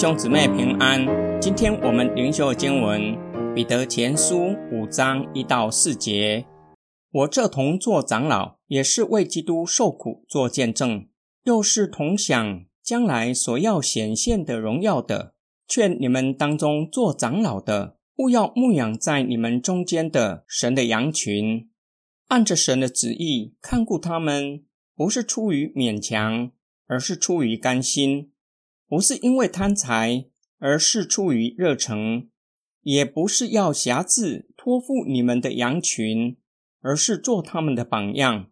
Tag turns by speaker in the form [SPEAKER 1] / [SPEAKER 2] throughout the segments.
[SPEAKER 1] 兄姊妹平安。今天我们灵修经文《彼得前书》五章一到四节。我这同作长老，也是为基督受苦做见证，又是同享将来所要显现的荣耀的。劝你们当中做长老的，务要牧养在你们中间的神的羊群，按着神的旨意看顾他们，不是出于勉强，而是出于甘心。不是因为贪财，而是出于热诚；也不是要挟制托付你们的羊群，而是做他们的榜样。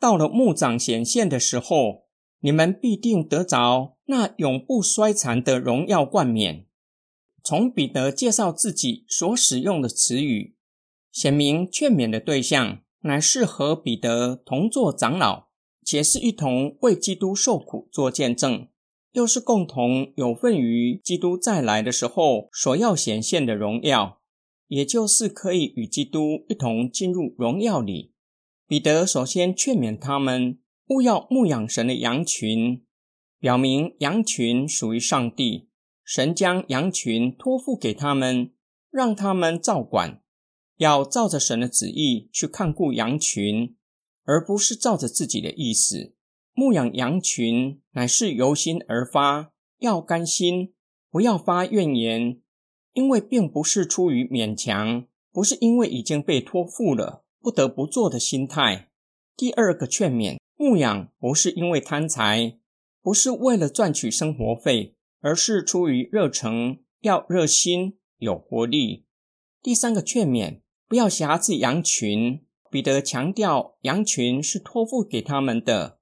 [SPEAKER 1] 到了牧长显现的时候，你们必定得着那永不衰残的荣耀冠冕。从彼得介绍自己所使用的词语，显明劝勉的对象乃是和彼得同作长老，且是一同为基督受苦做见证。又是共同有份于基督再来的时候所要显现的荣耀，也就是可以与基督一同进入荣耀里。彼得首先劝勉他们，勿要牧养神的羊群，表明羊群属于上帝，神将羊群托付给他们，让他们照管，要照着神的旨意去看顾羊群，而不是照着自己的意思。牧养羊群乃是由心而发，要甘心，不要发怨言，因为并不是出于勉强，不是因为已经被托付了，不得不做的心态。第二个劝勉，牧养不是因为贪财，不是为了赚取生活费，而是出于热诚，要热心有活力。第三个劝勉，不要挟制羊群。彼得强调，羊群是托付给他们的。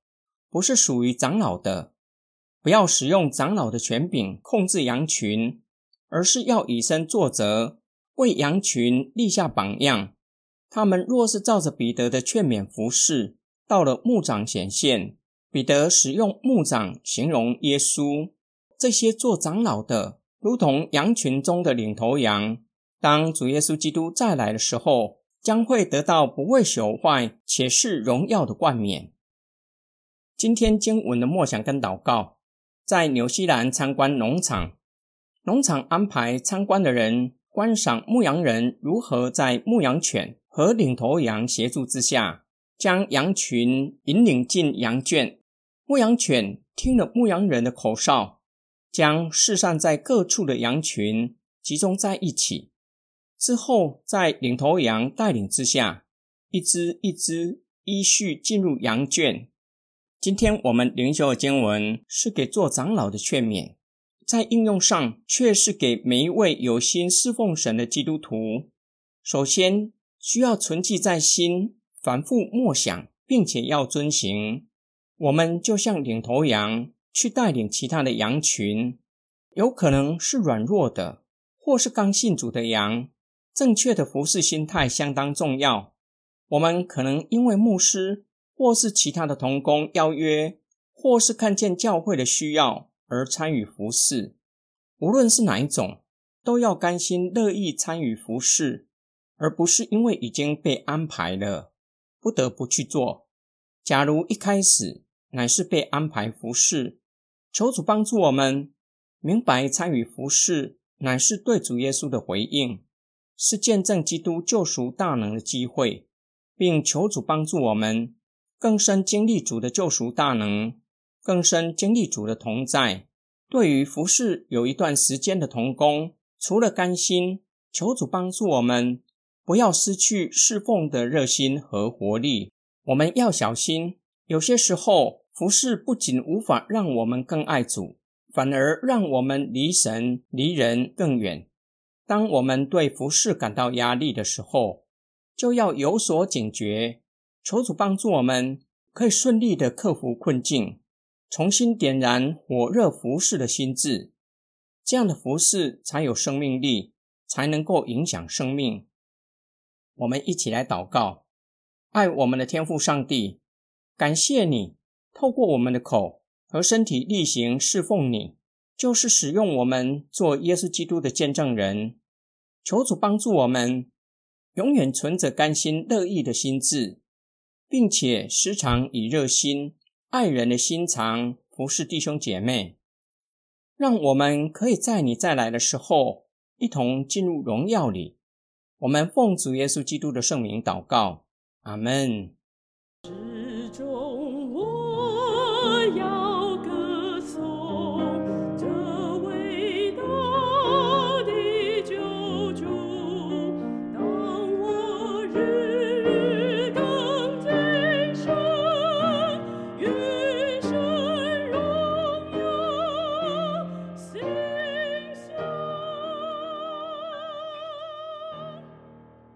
[SPEAKER 1] 不是属于长老的，不要使用长老的权柄控制羊群，而是要以身作则，为羊群立下榜样。他们若是照着彼得的劝勉服侍，到了牧长显现，彼得使用牧长形容耶稣。这些做长老的，如同羊群中的领头羊。当主耶稣基督再来的时候，将会得到不会朽坏且是荣耀的冠冕。今天经文的默想跟祷告，在纽西兰参观农场，农场安排参观的人观赏牧羊人如何在牧羊犬和领头羊协助之下，将羊群引领进羊圈。牧羊犬听了牧羊人的口哨，将四散在各处的羊群集中在一起，之后在领头羊带领之下，一只一只依序进入羊圈。今天我们灵修的经文是给做长老的劝勉，在应用上却是给每一位有心侍奉神的基督徒。首先需要存记在心，反复默想，并且要遵行。我们就像领头羊去带领其他的羊群，有可能是软弱的，或是刚信主的羊。正确的服侍心态相当重要。我们可能因为牧师。或是其他的同工邀约，或是看见教会的需要而参与服侍，无论是哪一种，都要甘心乐意参与服侍，而不是因为已经被安排了，不得不去做。假如一开始乃是被安排服侍，求主帮助我们明白参与服侍乃是对主耶稣的回应，是见证基督救赎大能的机会，并求主帮助我们。更深经历主的救赎大能，更深经历主的同在。对于服侍有一段时间的同工，除了甘心，求主帮助我们，不要失去侍奉的热心和活力。我们要小心，有些时候服侍不仅无法让我们更爱主，反而让我们离神离人更远。当我们对服侍感到压力的时候，就要有所警觉。求主帮助我们，可以顺利的克服困境，重新点燃火热服饰的心志。这样的服饰才有生命力，才能够影响生命。我们一起来祷告：爱我们的天父上帝，感谢你透过我们的口和身体力行侍奉你，就是使用我们做耶稣基督的见证人。求主帮助我们，永远存着甘心乐意的心志。并且时常以热心爱人的心肠服侍弟兄姐妹。让我们可以在你再来的时候一同进入荣耀里。我们奉主耶稣基督的圣名祷告，阿门。